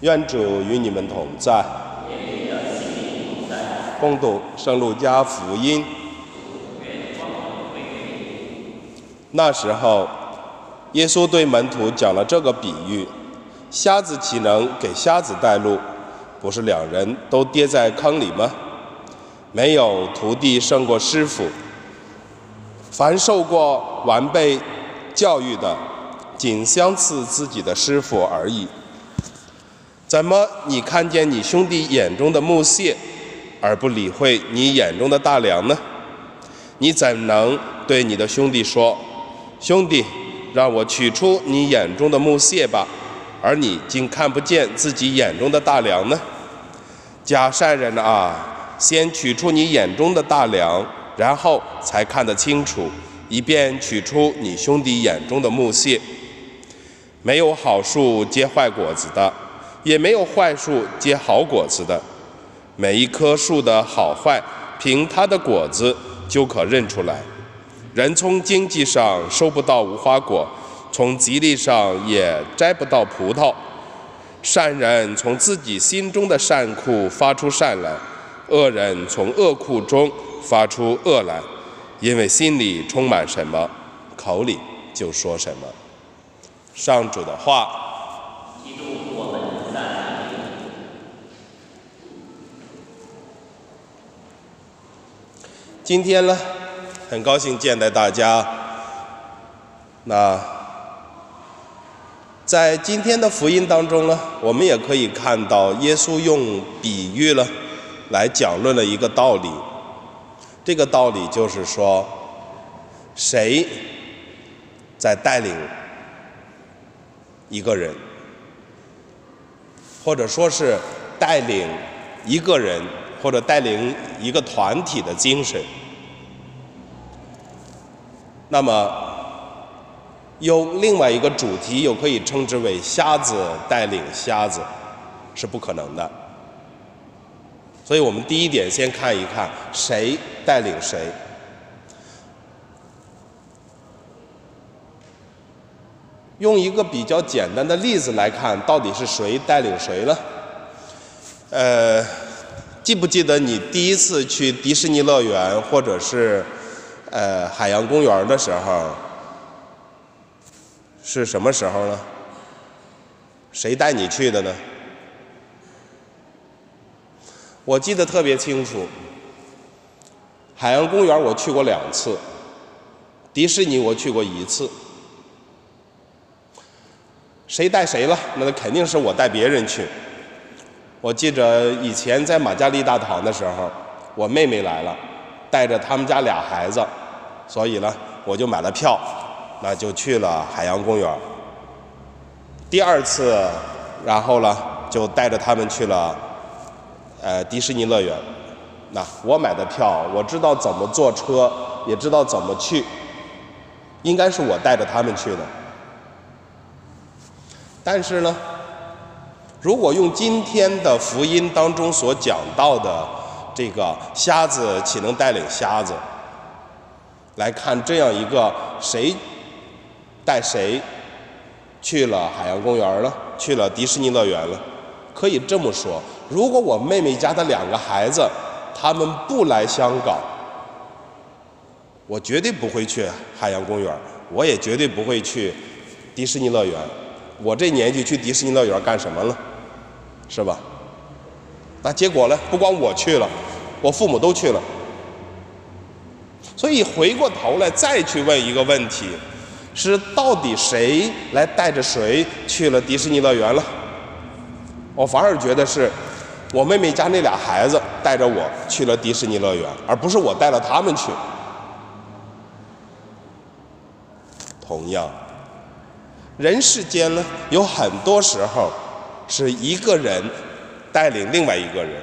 愿主与你们同在。共读圣路加福音。那时候，耶稣对门徒讲了这个比喻：瞎子岂能给瞎子带路？不是两人都跌在坑里吗？没有徒弟胜过师傅。凡受过完备教育的，仅相似自己的师傅而已。怎么你看见你兄弟眼中的木屑，而不理会你眼中的大梁呢？你怎能对你的兄弟说：“兄弟，让我取出你眼中的木屑吧”，而你竟看不见自己眼中的大梁呢？假善人啊，先取出你眼中的大梁，然后才看得清楚，以便取出你兄弟眼中的木屑。没有好树结坏果子的，也没有坏树结好果子的。每一棵树的好坏，凭它的果子就可认出来。人从经济上收不到无花果，从吉利上也摘不到葡萄。善人从自己心中的善库发出善来，恶人从恶库中发出恶来，因为心里充满什么，口里就说什么。上主的话。今天呢，很高兴见到大家。那在今天的福音当中呢，我们也可以看到耶稣用比喻了来讲论了一个道理。这个道理就是说，谁在带领一个人，或者说是带领一个人。或者带领一个团体的精神，那么用另外一个主题，又可以称之为“瞎子带领瞎子”，是不可能的。所以我们第一点先看一看谁带领谁。用一个比较简单的例子来看，到底是谁带领谁呢？呃。记不记得你第一次去迪士尼乐园或者是呃海洋公园的时候是什么时候呢？谁带你去的呢？我记得特别清楚，海洋公园我去过两次，迪士尼我去过一次。谁带谁了？那肯定是我带别人去。我记着以前在马加利大堂的时候，我妹妹来了，带着他们家俩孩子，所以呢，我就买了票，那就去了海洋公园。第二次，然后呢，就带着他们去了，呃，迪士尼乐园。那我买的票，我知道怎么坐车，也知道怎么去，应该是我带着他们去的。但是呢。如果用今天的福音当中所讲到的这个瞎子岂能带领瞎子来看这样一个谁带谁去了海洋公园了，去了迪士尼乐园了？可以这么说，如果我妹妹家的两个孩子他们不来香港，我绝对不会去海洋公园，我也绝对不会去迪士尼乐园。我这年纪去迪士尼乐园干什么了？是吧？那结果呢？不光我去了，我父母都去了。所以回过头来再去问一个问题：是到底谁来带着谁去了迪士尼乐园了？我反而觉得是我妹妹家那俩孩子带着我去了迪士尼乐园，而不是我带了他们去。同样，人世间呢，有很多时候。是一个人带领另外一个人，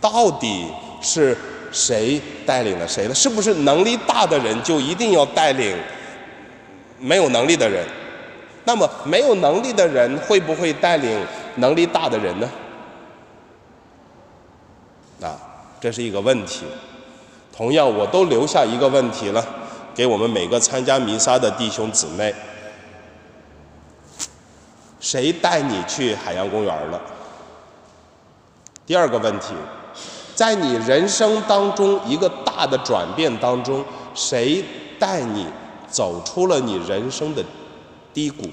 到底是谁带领了谁呢？是不是能力大的人就一定要带领没有能力的人？那么没有能力的人会不会带领能力大的人呢？啊，这是一个问题。同样，我都留下一个问题了，给我们每个参加弥撒的弟兄姊妹。谁带你去海洋公园了？第二个问题，在你人生当中一个大的转变当中，谁带你走出了你人生的低谷，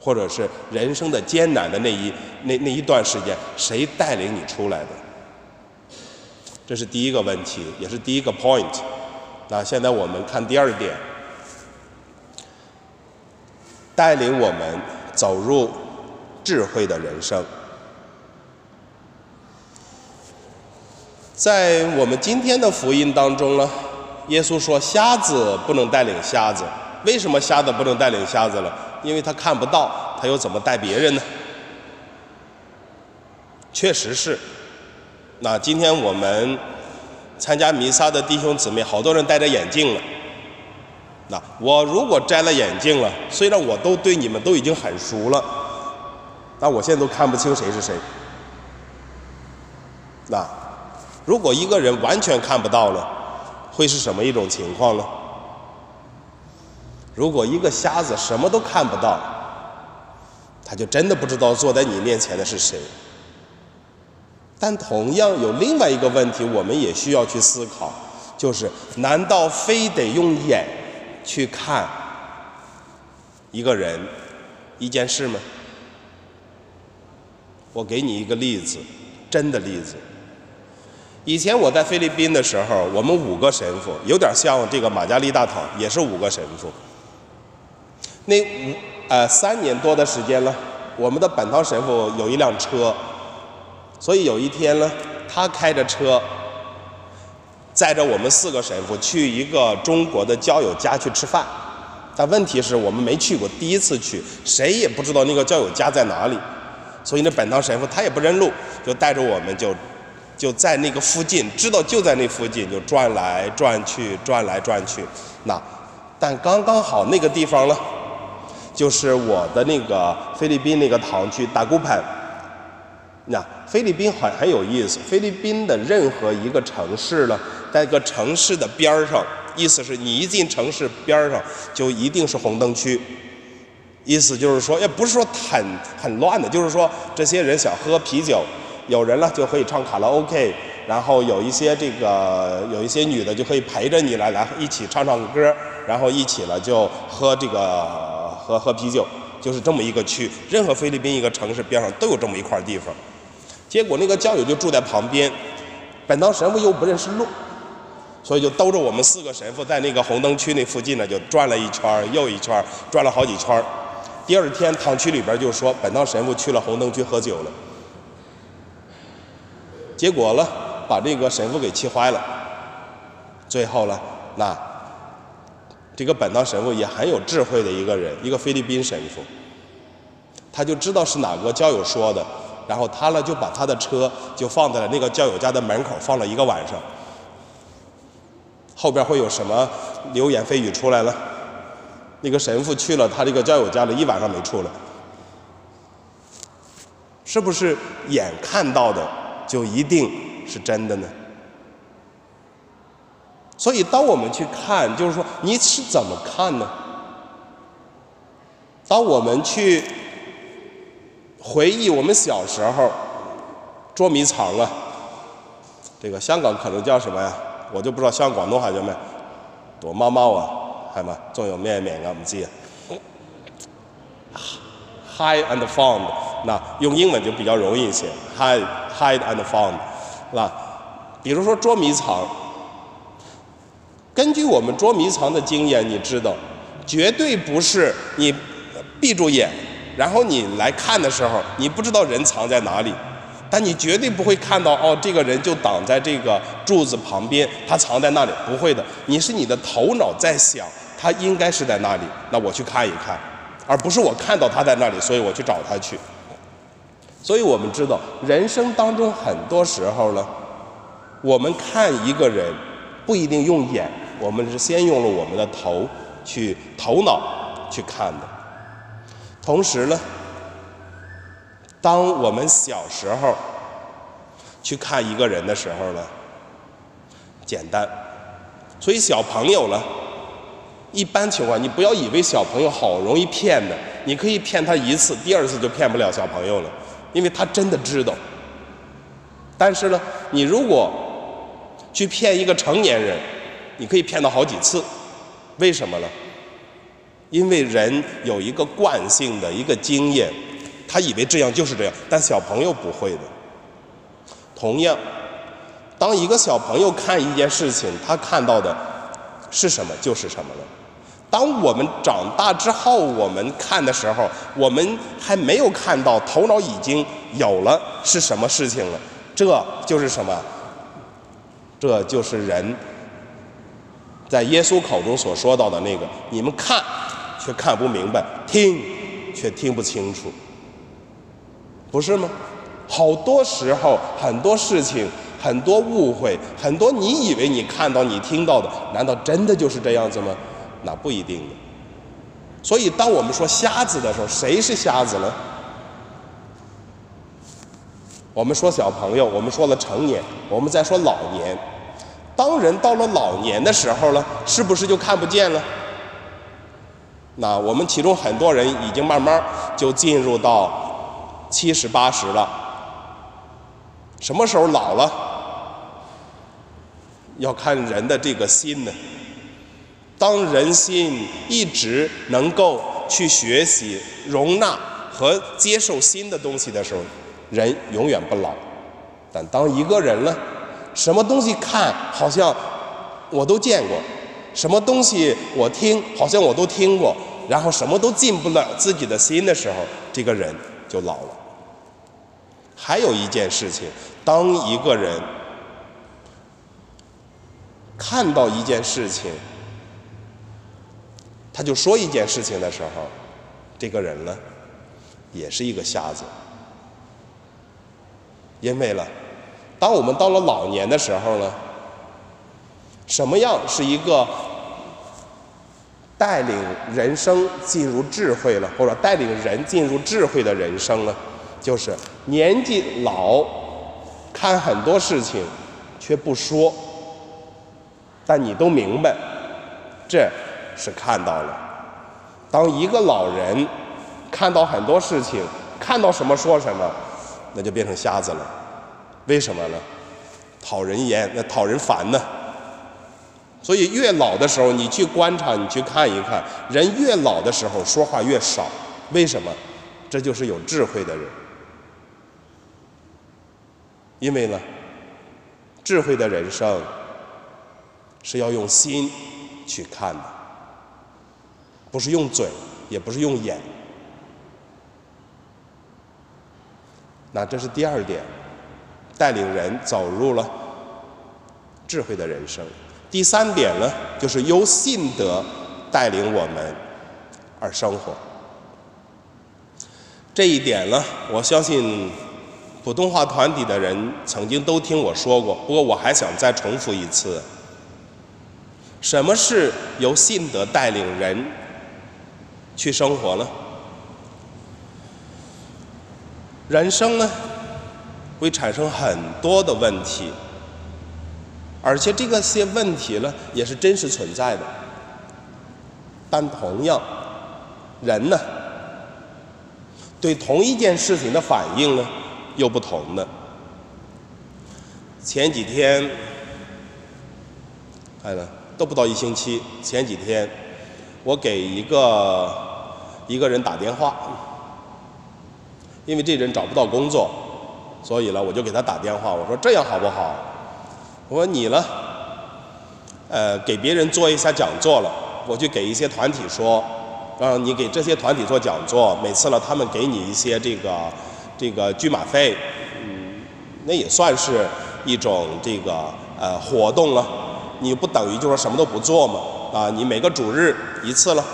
或者是人生的艰难的那一那那一段时间，谁带领你出来的？这是第一个问题，也是第一个 point。那现在我们看第二点，带领我们走入智慧的人生。在我们今天的福音当中呢，耶稣说瞎子不能带领瞎子。为什么瞎子不能带领瞎子了？因为他看不到，他又怎么带别人呢？确实是。那今天我们参加弥撒的弟兄姊妹，好多人戴着眼镜了。那我如果摘了眼镜了，虽然我都对你们都已经很熟了，但我现在都看不清谁是谁。那。如果一个人完全看不到了，会是什么一种情况呢？如果一个瞎子什么都看不到，他就真的不知道坐在你面前的是谁。但同样有另外一个问题，我们也需要去思考，就是难道非得用眼去看一个人、一件事吗？我给你一个例子，真的例子。以前我在菲律宾的时候，我们五个神父，有点像这个马加利大堂，也是五个神父。那五呃三年多的时间了，我们的本堂神父有一辆车，所以有一天呢，他开着车，载着我们四个神父去一个中国的教友家去吃饭。但问题是我们没去过，第一次去，谁也不知道那个教友家在哪里，所以那本堂神父他也不认路，就带着我们就。就在那个附近，知道就在那附近，就转来转去，转来转去。那，但刚刚好那个地方呢，就是我的那个菲律宾那个堂区达古潘。那菲律宾很很有意思，菲律宾的任何一个城市呢，在一个城市的边儿上，意思是你一进城市边儿上，就一定是红灯区。意思就是说，也不是说很很乱的，就是说这些人想喝啤酒。有人了就可以唱卡拉 OK，然后有一些这个有一些女的就可以陪着你来来一起唱唱歌，然后一起了就喝这个喝喝啤酒，就是这么一个区。任何菲律宾一个城市边上都有这么一块地方。结果那个教友就住在旁边，本堂神父又不认识路，所以就兜着我们四个神父在那个红灯区那附近呢就转了一圈又一圈，转了好几圈。第二天堂区里边就说本堂神父去了红灯区喝酒了。结果呢，把这个神父给气坏了。最后呢，那这个本堂神父也很有智慧的一个人，一个菲律宾神父，他就知道是哪个教友说的，然后他呢就把他的车就放在了那个教友家的门口，放了一个晚上。后边会有什么流言蜚语出来了？那个神父去了他这个教友家里一晚上没出来，是不是眼看到的？就一定是真的呢？所以，当我们去看，就是说，你是怎么看呢？当我们去回忆我们小时候捉迷藏啊，这个香港可能叫什么呀？我就不知道香港广东话叫咩？躲猫猫啊，系嘛？仲有咩名啊？唔知啊。Hide and found，那用英文就比较容易一些。Hide hide and found，是吧？比如说捉迷藏，根据我们捉迷藏的经验，你知道，绝对不是你闭住眼，然后你来看的时候，你不知道人藏在哪里，但你绝对不会看到哦，这个人就挡在这个柱子旁边，他藏在那里，不会的。你是你的头脑在想，他应该是在那里，那我去看一看。而不是我看到他在那里，所以我去找他去。所以我们知道，人生当中很多时候呢，我们看一个人不一定用眼，我们是先用了我们的头去头脑去看的。同时呢，当我们小时候去看一个人的时候呢，简单。所以小朋友呢。一般情况，你不要以为小朋友好容易骗的。你可以骗他一次，第二次就骗不了小朋友了，因为他真的知道。但是呢，你如果去骗一个成年人，你可以骗到好几次，为什么呢？因为人有一个惯性的一个经验，他以为这样就是这样，但小朋友不会的。同样，当一个小朋友看一件事情，他看到的是什么就是什么了。当我们长大之后，我们看的时候，我们还没有看到，头脑已经有了是什么事情了。这就是什么？这就是人在耶稣口中所说到的那个：你们看却看不明白，听却听不清楚，不是吗？好多时候，很多事情，很多误会，很多你以为你看到、你听到的，难道真的就是这样子吗？那不一定的。所以，当我们说瞎子的时候，谁是瞎子呢？我们说小朋友，我们说了成年，我们再说老年。当人到了老年的时候呢，是不是就看不见了？那我们其中很多人已经慢慢就进入到七十八十了。什么时候老了？要看人的这个心呢。当人心一直能够去学习、容纳和接受新的东西的时候，人永远不老。但当一个人呢，什么东西看好像我都见过，什么东西我听好像我都听过，然后什么都进不了自己的心的时候，这个人就老了。还有一件事情，当一个人看到一件事情，他就说一件事情的时候，这个人呢，也是一个瞎子。因为呢，当我们到了老年的时候呢，什么样是一个带领人生进入智慧了，或者带领人进入智慧的人生呢？就是年纪老，看很多事情却不说，但你都明白，这。是看到了，当一个老人看到很多事情，看到什么说什么，那就变成瞎子了。为什么呢？讨人厌，那讨人烦呢。所以越老的时候，你去观察，你去看一看，人越老的时候说话越少。为什么？这就是有智慧的人。因为呢，智慧的人生是要用心去看的。不是用嘴，也不是用眼。那这是第二点，带领人走入了智慧的人生。第三点呢，就是由信德带领我们而生活。这一点呢，我相信普通话团体的人曾经都听我说过，不过我还想再重复一次：什么是由信德带领人去生活呢？人生呢，会产生很多的问题，而且这个些问题呢，也是真实存在的。但同样，人呢，对同一件事情的反应呢，又不同的。前几天，看了都不到一星期，前几天。我给一个一个人打电话，因为这人找不到工作，所以呢，我就给他打电话。我说这样好不好？我说你呢，呃，给别人做一下讲座了，我就给一些团体说，让你给这些团体做讲座，每次呢，他们给你一些这个这个车马费，嗯，那也算是一种这个呃活动了。你不等于就说什么都不做嘛。啊，你每个主日一次了，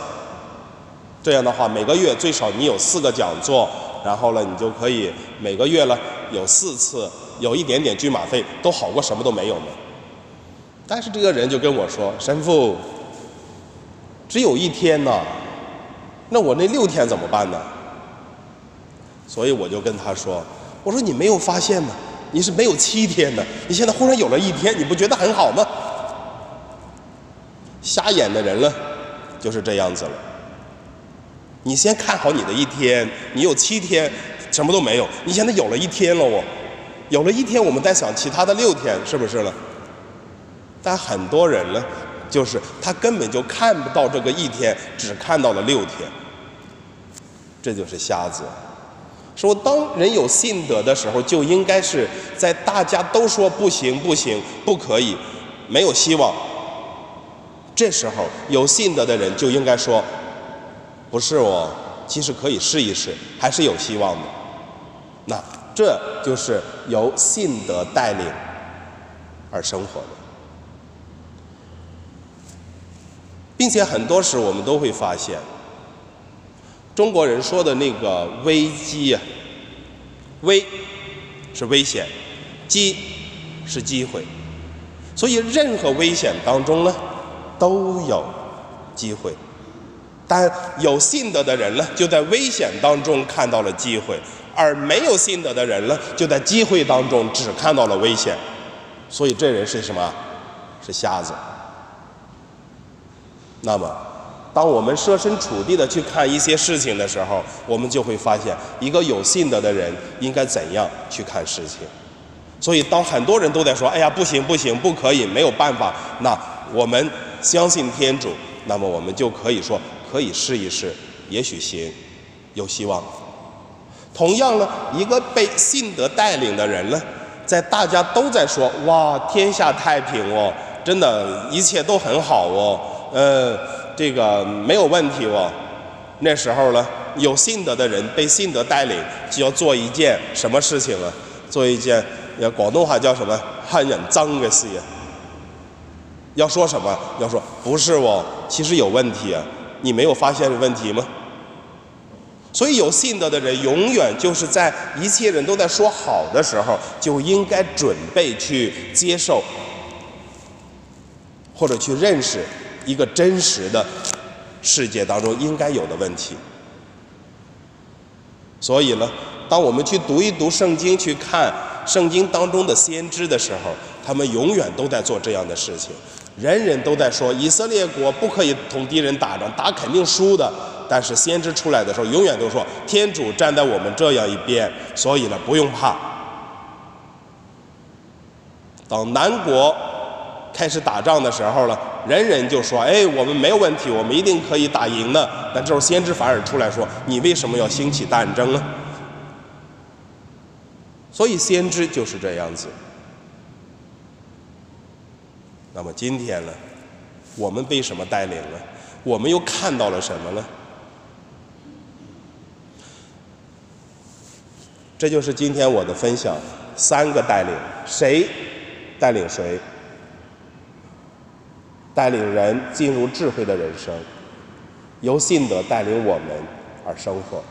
这样的话，每个月最少你有四个讲座，然后呢，你就可以每个月呢有四次，有一点点车马费，都好过什么都没有嘛。但是这个人就跟我说：“神父，只有一天呢，那我那六天怎么办呢？”所以我就跟他说：“我说你没有发现吗？你是没有七天的，你现在忽然有了一天，你不觉得很好吗？”瞎眼的人呢，就是这样子了。你先看好你的一天，你有七天什么都没有，你现在有了一天了，我有了一天，我们再想其他的六天，是不是了？但很多人呢，就是他根本就看不到这个一天，只看到了六天，这就是瞎子。说当人有信德的时候，就应该是在大家都说不行、不行、不可以、没有希望，这时候有信德的人就应该说。不是我，其实可以试一试，还是有希望的。那这就是由信德带领而生活的，并且很多时我们都会发现，中国人说的那个危机啊，危是危险，机是机会，所以任何危险当中呢，都有机会。但有信德的人呢，就在危险当中看到了机会；而没有信德的人呢，就在机会当中只看到了危险。所以这人是什么？是瞎子。那么，当我们设身处地的去看一些事情的时候，我们就会发现，一个有信德的人应该怎样去看事情。所以，当很多人都在说：“哎呀，不行，不行，不可以，没有办法。”那我们相信天主，那么我们就可以说。可以试一试，也许行，有希望。同样呢，一个被信德带领的人呢，在大家都在说“哇，天下太平哦，真的，一切都很好哦，呃，这个没有问题哦”，那时候呢，有信德的人被信德带领，就要做一件什么事情呢？做一件，广东话叫什么？很认真的事业。要说什么？要说不是哦，其实有问题啊。你没有发现问题吗？所以有信德的人，永远就是在一切人都在说好的时候，就应该准备去接受，或者去认识一个真实的世界当中应该有的问题。所以呢，当我们去读一读圣经，去看圣经当中的先知的时候，他们永远都在做这样的事情。人人都在说以色列国不可以同敌人打仗，打肯定输的。但是先知出来的时候，永远都说天主站在我们这样一边，所以呢，不用怕。当南国开始打仗的时候了，人人就说：“哎，我们没有问题，我们一定可以打赢的。”但这时候先知反而出来说：“你为什么要兴起战争呢？”所以先知就是这样子。那么今天呢，我们被什么带领了？我们又看到了什么呢？这就是今天我的分享，三个带领，谁带领谁？带领人进入智慧的人生，由信德带领我们而生活。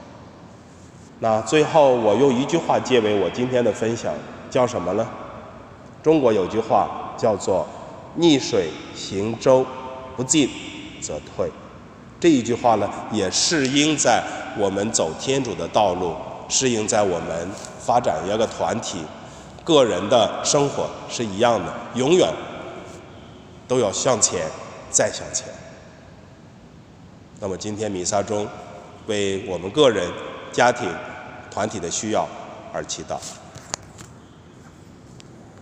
那最后我用一句话结尾我今天的分享，叫什么呢？中国有句话叫做。逆水行舟，不进则退。这一句话呢，也适应在我们走天主的道路，适应在我们发展一个团体、个人的生活是一样的，永远都要向前，再向前。那么今天弥撒中，为我们个人、家庭、团体的需要而祈祷。